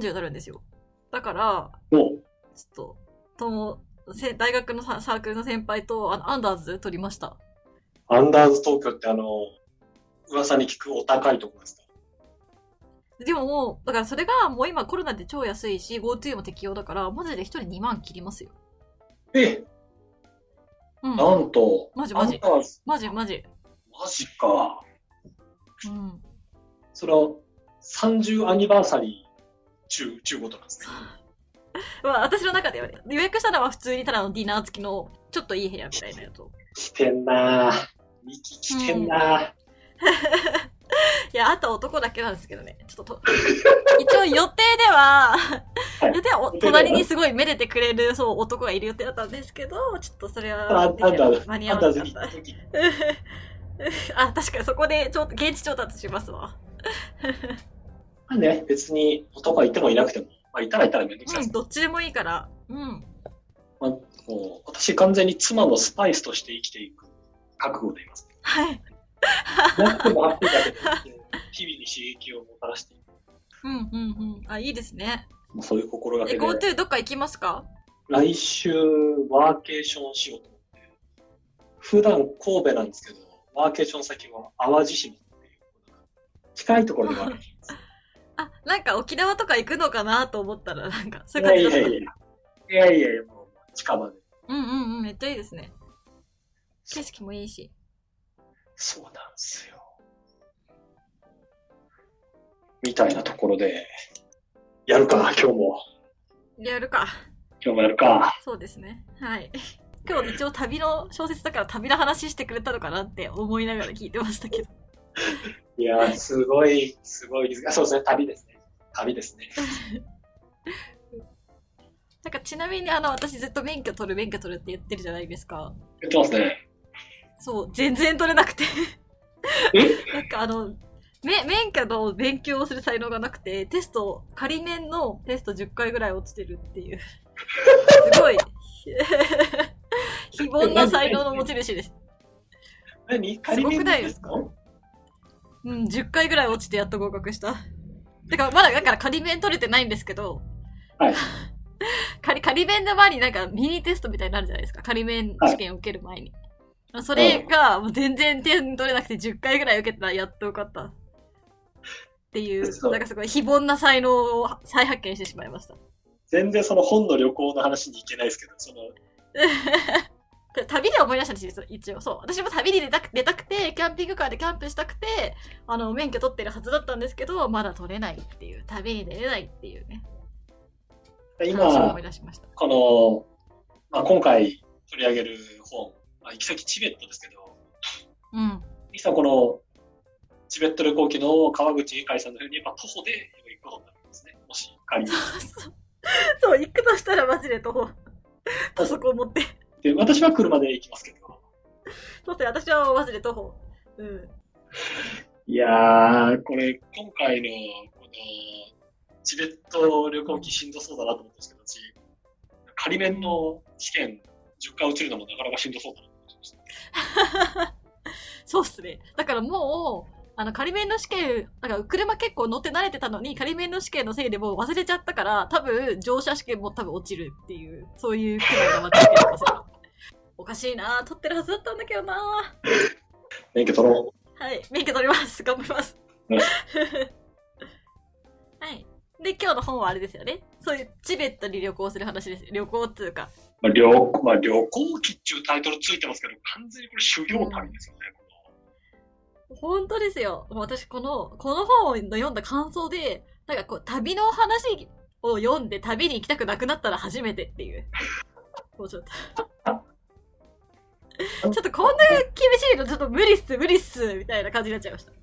30になるんですよ。だから、おちょっと、とも、せ大学のササークルの先輩と、あの、アンダーズ取りました。アンダーズ東京ってあの、噂に聞くお高いところですか？でももう、だからそれがもう今コロナで超安いし、GoTo も適用だから、マジで一人2万切りますよ。え、うん。なんと、マジマジマジマジ。マジか。うん。それは30アニバーサリー中、中ごとなんですね。まあ、私の中ではね、予約したのは普通にただのディナー付きの、ちょっといい部屋みたいなやつを。来てんなぁ。ミキ来てんなぁ。いや、あと男だけなんですけどね。ちょっとと、一応予定では、い予定はお隣にすごいめでてくれる、そう、男がいる予定だったんですけど、ちょっとそれあは間に合わなかった。あ、確かにそこでちょ現地調達しますわ。まあね、別に男がいてもいなくても、まあ、いたらいたらめんどくさいでうん、す。どっちでもいいから。うん。まあ、もう私完全に妻のスパイスとして生きていく覚悟でいます。はい。なくてもハッピーだけど、日々に刺激をもたらしていく。うんうんうん。あ、いいですね。もうそういう心がえ、けで、GoTo どっか行きますか？来週ワーケーションしようと思って、普段神戸なんですけど、ワーケーション先は淡路島っていう、近いところではあるんです。あ、なんか沖縄とか行くのかなと思ったら、なんか、そういいう感じだった。やいやいや。いやいやいや、もう近場で。うんうんうん、めっちゃいいですね。景色もいいし。そうなんですよ。みたいなところで、やるか、今日も。やるか。今日もやるか。そうですね。はい。今日一応旅の小説だから旅の話してくれたのかなって思いながら聞いてましたけど。いやー、すごい、すごい。あそうですね、旅ですね。旅ですね。なんかちなみにあの、私ずっと免許取る免許取るって言ってるじゃないですか。言ってますね。そう、全然取れなくて。え？なんかあの、め、免許の勉強をする才能がなくて、テスト、仮免のテスト10回ぐらい落ちてるっていう。すごい、非凡な才能の持ち主です。何？すごくないですか？うん、10回ぐらい落ちてやっと合格した。てか、まだだから仮免取れてないんですけど、はい。仮、仮免の前になんかミニテストみたいになるじゃないですか。仮免試験を受ける前に。それがもう全然点取れなくて10回ぐらい受けたらやっと受かった。っていうなんかすごい非凡な才能を再発見してしまいました。全然その本の旅行の話に行けないですけど、その、旅で思い出したんですよ、一応。そう。私も旅に出たく出たくて、キャンピングカーでキャンプしたくて、あの、免許取ってるはずだったんですけど、まだ取れないっていう、旅に出れないっていうね。今思い、出しました。この、まあ、今回取り上げる本、まあ、行き先チベットですけど、うん。ミキさんこの、チベット旅行記の川口ゆかりさんのように、やっぱ徒歩で行くことになるんですね。もし仮に。そう、行くとしたらマジで徒歩。パソコン持って。で、私は車で行きますけど。そうって私はマジで徒歩。うん。いやー、これ、今回の、この、チベット旅行記しんどそうだなと思ったんですけど、私、仮面の試験10回落ちるのもなかなかしんどそうだなと思ってました。そうっすね。だからもう、あの、仮免の試験、なんか車結構乗って慣れてたのに、仮免の試験のせいでもう忘れちゃったから、多分、乗車試験も多分落ちるっていう、そういう苦難が待ち受けてますよ。おかしいなぁ。取ってるはずだったんだけどなぁ。免許取ろはい。免許取ります。頑張ります。うん はい。で、今日の本はあれですよね。そういうチベットに旅行する話ですよ。旅行っていうか。う。まあ、旅、まあ、旅行記っていうタイトルついてますけど、完全にこれ修行旅ですよね。こ本当ですよ。私、この、この本を読んだ感想で、なんかこう、旅の話を読んで旅に行きたくなくなったら初めてっていう。もうちょっと。ちょっとこんな厳しいのちょっと無理っす、無理っす、みたいな感じになっちゃいました。の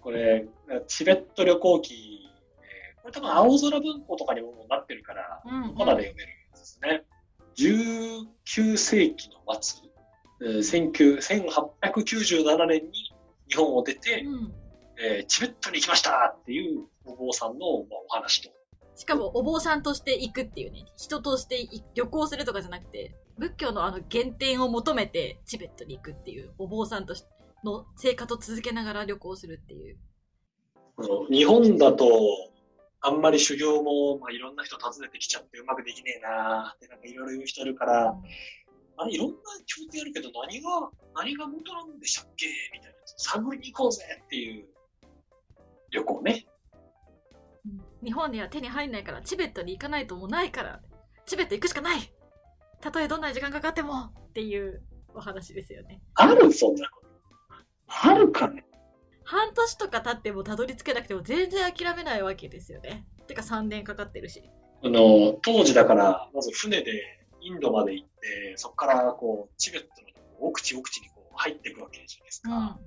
これ、チベット旅行記、えーこれ多分青空文庫とかにもなってるから、うん、まだで読めるんですね。19世紀の末、えー19 1897年に日本を出て、うん。えーチベットに行きましたっていうお坊さんの、まあ、お話と。しかも、お坊さんとして行くっていうね、人としてい旅行するとかじゃなくて、仏教のあの原点を求めてチベットに行くっていう、お坊さんとの生活を続けながら旅行するっていう。日本だとあんまり修行も、まあ、いろんな人訪ねてきちゃってうまくできねえなーってなんかいろいろ言う人いるから、あいろんな経験あるけど何が、何が元なんでしたっけみたいな。探りに行こうぜっていう旅行ね。うん日本には手に入んないから、チベットに行かないともうないから、チベット行くしかないたとえどんなに時間かかってもっていうお話ですよね。あるそんなこと。あるかね半年とか経ってもたどり着けなくても全然諦めないわけですよね。てか3年かかってるし。あの、当時だから、まず船でインドまで行って、そこからこう、チベットの奥地奥地にこう入っていくわけじゃないですか。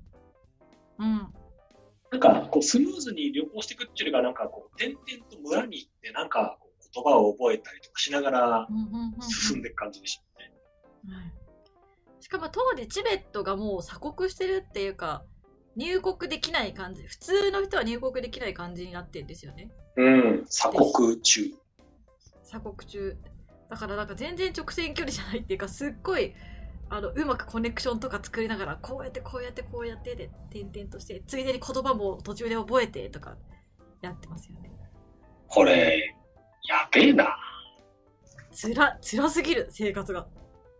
うん。うん。なんか、こう、スムーズに旅行していくっていうよりか、なんかこう、点々と村に行って、なんかこう言葉を覚えたりとかしながら進んでいく感じでしたね。はいしかも当時チベットがもう鎖国してるっていうか入国できない感じ普通の人は入国できない感じになってるんですよねうん。鎖国中。鎖国中だからなんか全然直線距離じゃないっていうかすっごいあのうまくコネクションとか作りながらこうやってこうやってこうやってで点々としてついでに言葉も途中で覚えてとかやってますよねこれ、やべえな。つら辛すぎる生活が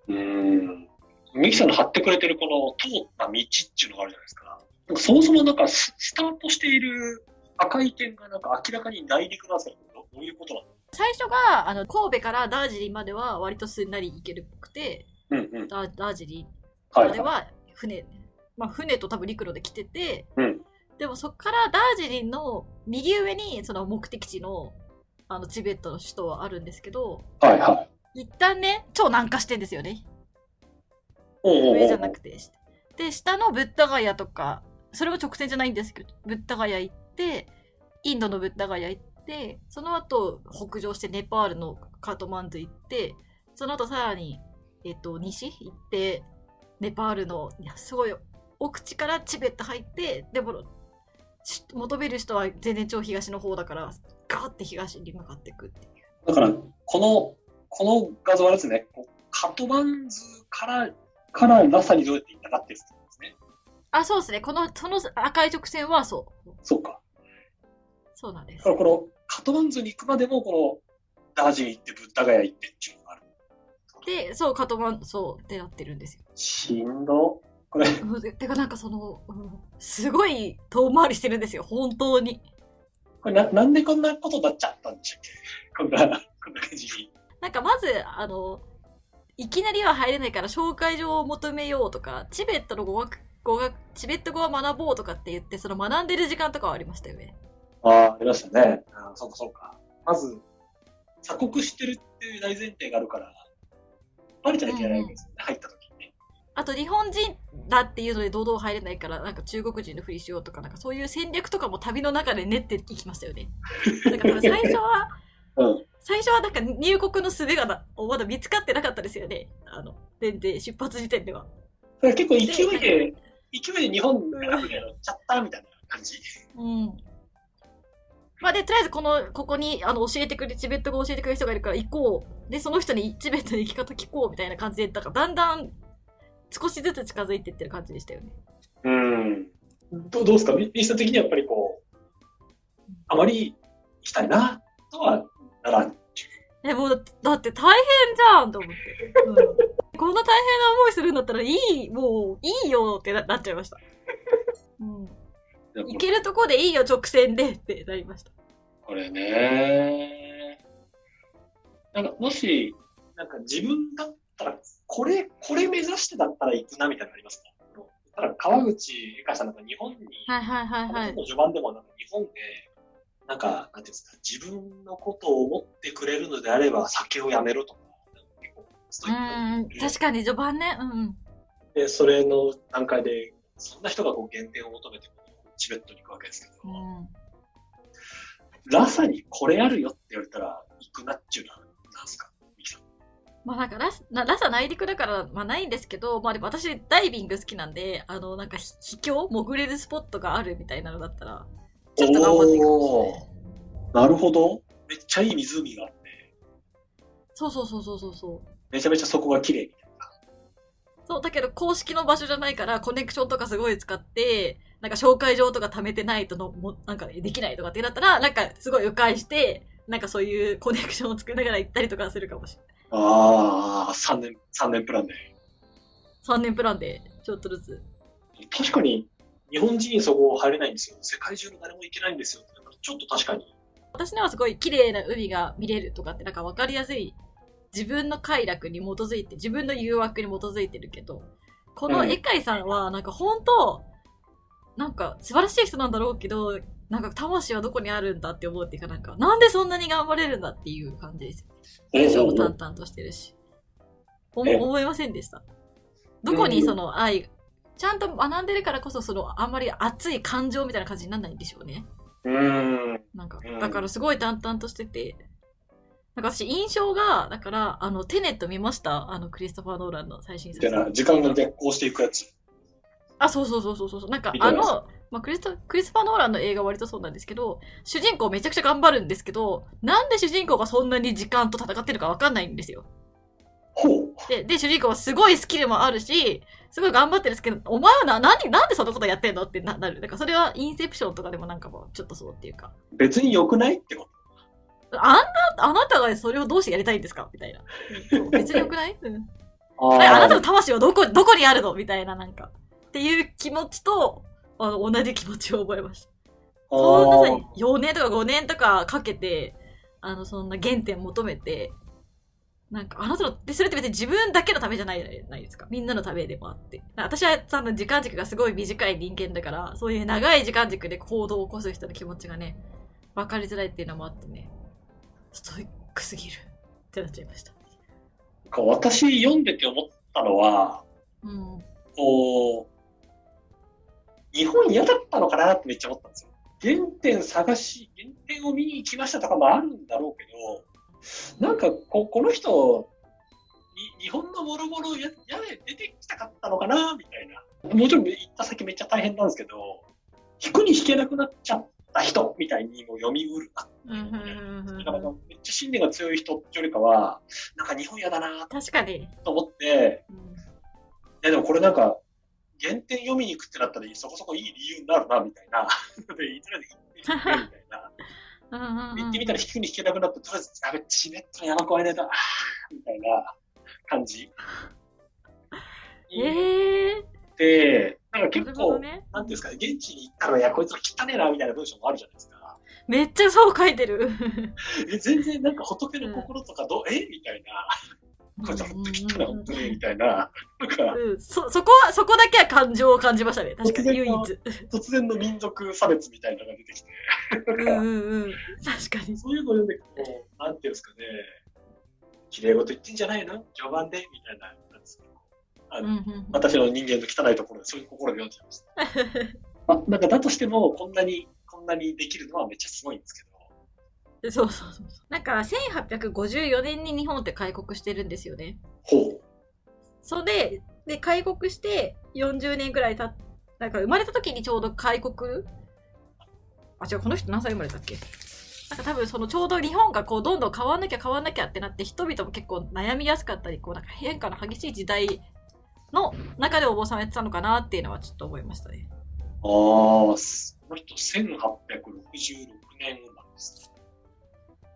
うん。ミキさんの貼ってくれてるこの通った道っていうのがあるじゃないですか。なんかそもそもなんかススタートしている赤い点がなんか明らかに内陸なんですけど、どういうことなの？最初があの神戸からダージリンまでは割とすんなり行けるっぽくてうんうん。ダージリンはい、はい。までは船、まあ、船と多分陸路で来てて、うんでもそこからダージリンの右上にその目的地のあのチベットの首都はあるんですけどはいはい。一旦ね超南下してんですよね上じゃなくてで下のブッダガヤとかそれも直線じゃないんですけどブッダガヤ行ってインドのブッダガヤ行ってその後北上してネパールのカトマンズ行ってその後さらに、えっと西行ってネパールのいやすごい奥地からチベット入ってでもし求める人は全然超東の方だからガーって東に向かっていくっていうだから、この、この画像はですね、カトマンズから、からラサにどうやって行ったかっていうですね。あそうですねこのその赤い直線はそうそうか。そうなんですだからこのカトマンズに行くまでも、このダージリン行ってブッダガヤ行ってっていうのがある。でそうカトマンそうってなってるんですよしんど。これ、うんててかなんかその、うんすごい遠回りしてるんですよ、本当に。これな、なんでこんなことになっちゃったんでしたっけ？こんな、こんな感じに。なんかまず、あの、いきなりは入れないから紹介状を求めようとか、チベットの語学、語学、チベット語を学ぼうとかって言って、その学んでる時間とかはありましたよね。ああ、ありましたね。あーそうか、そうか。まず、鎖国してるっていう大前提があるから、バレちゃいけないわけですよね、入った時にね。あと日本人だっていうので堂々入れないから、なんか中国人のふりしようとか、なんかそういう戦略とかも旅の中で練っていきましたよね。だから最初は、うん。最初はなんか入国の術がなまだ見つかってなかったですよね。あの、全然出発時点では。だから結構勢いで、勢いで日本から船乗っちゃったみたいな感じ。うん。まあで、とりあえずこの、ここに、あの、教えてくれ、チベット語を教えてくれる人がいるから行こう。で、その人にチベットの行き方聞こうみたいな感じで、だからだんだん少しずつ近づいていってる感じでしたよね。うん。どうどうですか？ミミスタ的にはやっぱりこう、あまり行きたいな、とはならん。え、もうだ、だって大変じゃんと思って。うん、こんな大変な思いするんだったらいい、もう、いいよってななっちゃいました。うん。行けるとこでいいよ、直線でってなりました。これね。なんか、もし、なんか自分だったら、これ、これ目指してだったら行くな、みたいなのありますか？ただ川口ゆかさんなんか日本に、はいはいはいはい。序盤でもなんか日本で、なんか、なんていうんですか、自分のことを思ってくれるのであれば酒をやめろとか、結構ストうイックん、確かに序盤ね。うんうん。で、それの段階で、そんな人がこう減点を求めてチベットに行くわけですけど、うんラサにこれあるよって言われたら行くなっちゅうのはなんですか？まあなんかラスなラサ内陸だから、まあないんですけど、まあでも私ダイビング好きなんで、あのなんかひ秘境潜れるスポットがあるみたいなのだったら、ちょっと頑張っていくかもしれない。なるほど。めっちゃいい湖があって、そうそうそうそうそうそう。めちゃめちゃそこが綺麗みたいな。そう、だけど公式の場所じゃないから、コネクションとかすごい使って、なんか紹介状とか貯めてないとのも、なんかできないとかってなったら、なんかすごい迂回して、なんかそういうコネクションを作りながら行ったりとかするかもしれない。ああ、3年、三年プランで。3年プランで、ちょっとずつ。確かに、日本人そこ入れないんですよ。世界中の誰も行けないんですよ。ちょっと確かに。私のはすごい綺麗な海が見れるとかってなんか分かりやすい自分の快楽に基づいて自分の誘惑に基づいてるけどこのエカイさんはなんか本当なんか素晴らしい人なんだろうけどなんか魂はどこにあるんだって思うっていうかなんかなんでそんなに頑張れるんだっていう感じですよ文章も淡々としてるし思いませんでしたどこにその愛ちゃんと学んでるからこそそのあんまり熱い感情みたいな感じにならないんでしょうねうん。なんか、だからすごい淡々としてて、なんか私印象が、だから、あの、テネット見ましたあの、クリストファー・ノーランの最新作みたい。な、時間が逆行していくやつ。あ、そうそうそうそうそう。なんか、あの、まあ、クリスト、クリストファー・ノーランの映画は割とそうなんですけど、主人公めちゃくちゃ頑張るんですけど、なんで主人公がそんなに時間と戦ってるかわかんないんですよ。ほう。で、で、主人公はすごいスキルもあるし、すごい頑張ってるんですけど、お前はな、何、なんでそんなことやってんのってななる。だからそれはインセプションとかでもなんかもう、ちょっとそうっていうか。別に良くないってこあんな、あなたがそれをどうしてやりたいんですか？みたいな。別によくない、うん、あなたの魂はどこ、どこにあるの？みたいな、なんか。っていう気持ちと、あの、同じ気持ちを覚えました。そんなさ、4年とか5年とかかけて、あの、そんな原点求めて、なんか、あなたの、で、それって別に自分だけのためじゃないじゃないですか。みんなのためでもあって。私は、その時間軸がすごい短い人間だから、そういう長い時間軸で行動を起こす人の気持ちがね、分かりづらいっていうのもあってね、ストイックすぎるってなっちゃいました。なんか私読んでて思ったのは、うん。こう、日本嫌だったのかなってめっちゃ思ったんですよ。原点探し、原点を見に行きましたとかもあるんだろうけど、なんかここの人、に日本のもろもろややで出てきたかったのかなみたいな。もちろん行った先めっちゃ大変なんですけど、引くに引けなくなっちゃった人みたいにも読みうるな。めっちゃ信念が強い人よりかは、なんか日本嫌だな確かに。と思って、うんいやでもこれなんか、原点読みに行くってなったらそこそこいい理由になるな、みたいな。で、いつらで行ってみたいな。うんうんうん行ってみたら引くに引けなくなって、とりあえず、やべ、チベットの山越えねえだ、あ ーみたいな感じ。ええで、なんかー、結構、ね。なんていうんですかね、現地に行ったら、いや、こいつら汚ねえな、みたいな文章もあるじゃないですか。めっちゃそう書いてる。え、全然なんか仏の心とかどう、え？みたいな。こいつら本当に汚い、本当に、みたいな。なんか、うん、そ、そこは、そこだけは感情を感じましたね。確かに、唯一。突然の民族差別みたいなのが出てきて。うんうんうん。確かに。そういうのを読んでいくと、なんていうんですかね、綺麗事言ってんじゃないの？序盤で？みたいな、なんですけど、あのうんうんうん私の人間の汚いところで、そういう心で読んじゃいました。あなんかだとしても、こんなに、こんなにできるのはめっちゃすごいんですけど、そうそうそう。なんか、1854年に日本って開国してるんですよね。ほう。それで、で、開国して40年ぐらい経っなんか生まれた時にちょうど開国？あ、違う、この人何歳生まれたっけ？なんか多分そのちょうど日本がこうどんどん変わんなきゃ変わんなきゃってなって人々も結構悩みやすかったり、こうなんか変化の激しい時代の中でお坊さんをやってたのかなっていうのはちょっと思いましたね。ああ、この人1866年生まれです。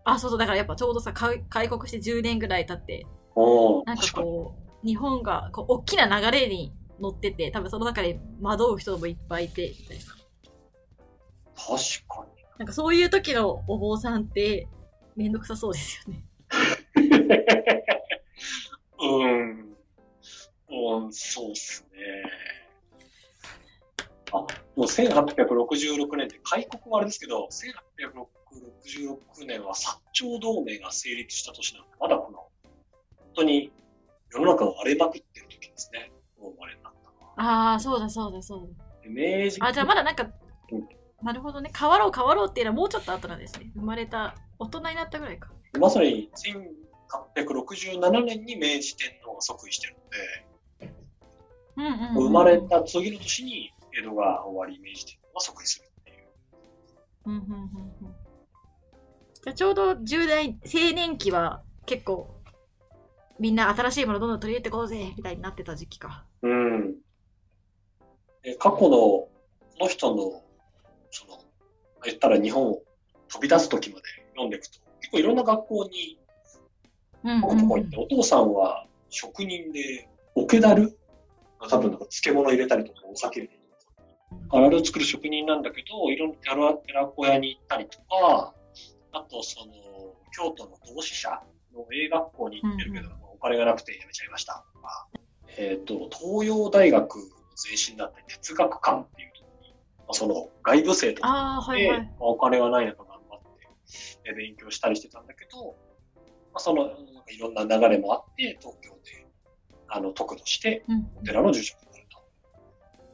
あ、そうそう、だからやっぱちょうどさ、開開国して10年ぐらい経って、おなんか。こう、日本がこう大きな流れに乗ってて、多分その中で惑う人もいっぱいいて、みたいな。確かなんかそういう時のお坊さんって、めんどくさそうですよね。に。うん。うん、そうっすね。あ、もう1866年で、開国はあれですけど、1866年は薩長同盟が成立した年なので、まだこの、本当に世の中が荒れまくってる時ですね。お生まれになったのは。ああ、そうだそうだそうだ。で明治あ、じゃあまだなんかうん、なるほどね。変わろう変わろうっていうのはもうちょっと後なんですね。生まれた、大人になったぐらいか。まさに1867年に明治天皇が即位してるので、うんうん、うん。生まれた次の年に江戸が終わり、明治天皇が即位するっていう。うんうんうんうん。じゃあちょうど10代、青年期は結構、みんな新しいものどんどん取り入れてこうぜみたいになってた時期か。うん。で過去の、この人の、その、言ったら日本を飛び出す時まで読んでいくと、結構いろんな学校にうんこここ行って、お父さんは職人で、オケダル多分なんか漬物入れたりとか、お酒入れたりとか、あれを作る職人なんだけど、いろんな寺寺子屋に行ったりとか、あとその、京都の同志社の英学校に行ってるけど、お金がなくて辞めちゃいましたえっ、と、東洋大学の前身だったり哲学館っていうところに、まあ、その外部生とかああ、はいで、はい。まあお金がない中頑張ってえ勉強したりしてたんだけど、まあ、そのいろんな流れもあって、東京であの得度して、うんお寺の住職になると。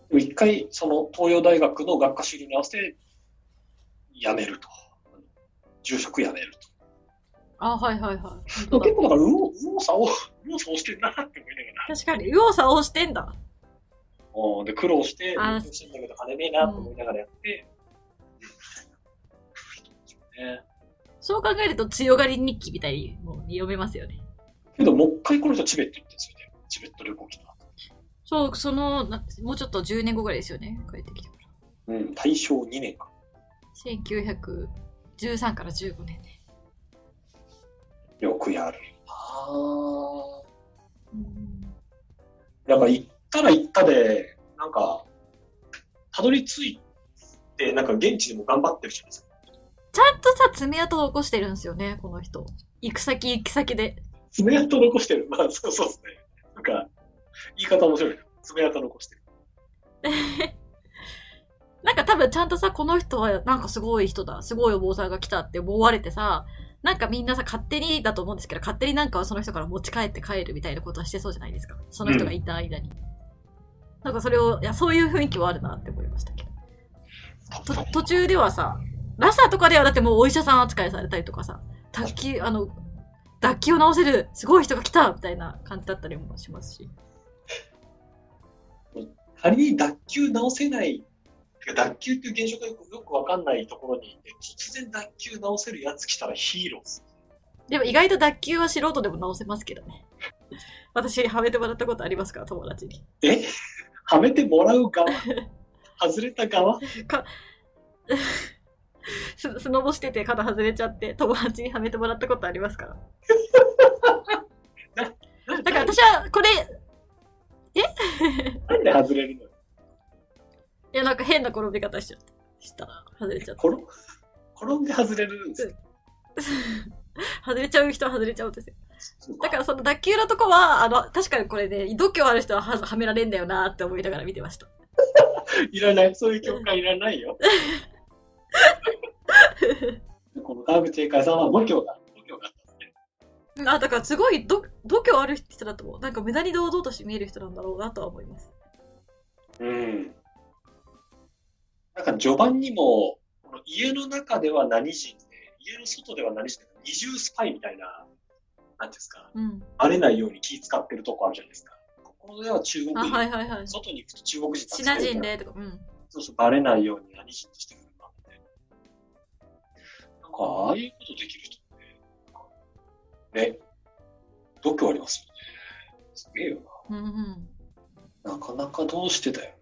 でも一回、その東洋大学の学科修了に合わせて、辞めると。住職辞めると。ああ、はいはいはい。結構だから、右往左往、右往左往してんなって思いながら。確かに、右往左往してんだ。うんで、苦労して、あ勉強してんだけど、金ねえなと思いながらやって、うんねそう考えると強がり日記みたいにもう読めますよね。けど、もう一回この人チベット行ってるんですよね。チベット旅行来た後。そう、その、なもうちょっと10年後ぐらいですよね。帰ってきてから。うん、大正2年か。1913から15年ね。よくやるようんななんか行ったら行ったで、なんか、たどり着いて、なんか現地でも頑張ってるじゃないですか。ちゃんとさ、爪痕を残してるんですよね、この人。行く先行く先で。爪痕残してる。まあ、そうそうですね。なんか、言い方面白いな。爪痕残してる。なんか多分ちゃんとさ、この人はなんかすごい人だ、すごいお坊さんが来たって思われてさ、なんかみんなさ、勝手にだと思うんですけど、勝手になんかその人から持ち帰って帰るみたいなことはしてそうじゃないですか。その人がいた間に。なんかそれを、いや、そういう雰囲気はあるなって思いましたけど。と途中ではさ、ラサとかではだってもうお医者さん扱いされたりとかさ、卓球、あの、脱気を治せるすごい人が来たみたいな感じだったりもしますし。仮に脱臼直せない、脱臼っていう現象がよくよくわかんないところにいて、突然脱臼直せるやつ来たらヒーローです。でも意外と脱臼は素人でも直せますけどね。私、はめてもらったことありますから、友達に。え？はめてもらう側？外れた側？ススノボしてて肩外れちゃって、友達にはめてもらったことありますか？ら。だから私は、これ、い なんで外れるのよや、なんか変な転び方しちゃった。したら、外れちゃった。転転んで外れるんですよ。外れちゃう人は外れちゃうんですよ。だからその脱臼のとこは、あの、確かにこれね、度胸ある人はははめられんだよなって思いながら見てました。いらない。そういう教会いらないよ。この川口英会さんは度胸が、度胸があ。あ、だからすごい度度胸ある人だと思う。なんか無駄に堂々として見える人なんだろうなとは思います。うん。序盤にも、この家の中では何人で、家の外では何人で、二重スパイみたいな、なんですか、うん。バレないように気使ってるとこあるじゃないですか。ここでは中国あ、人、はいはいはい。外に行くと中国人シナ人で、とか、うん。そうそう、バレないように何人としてくるなって。なんか、ああいうことできる人って、ね、度胸ありますよね。すげえようんうん。な。なかなかどうしてだよ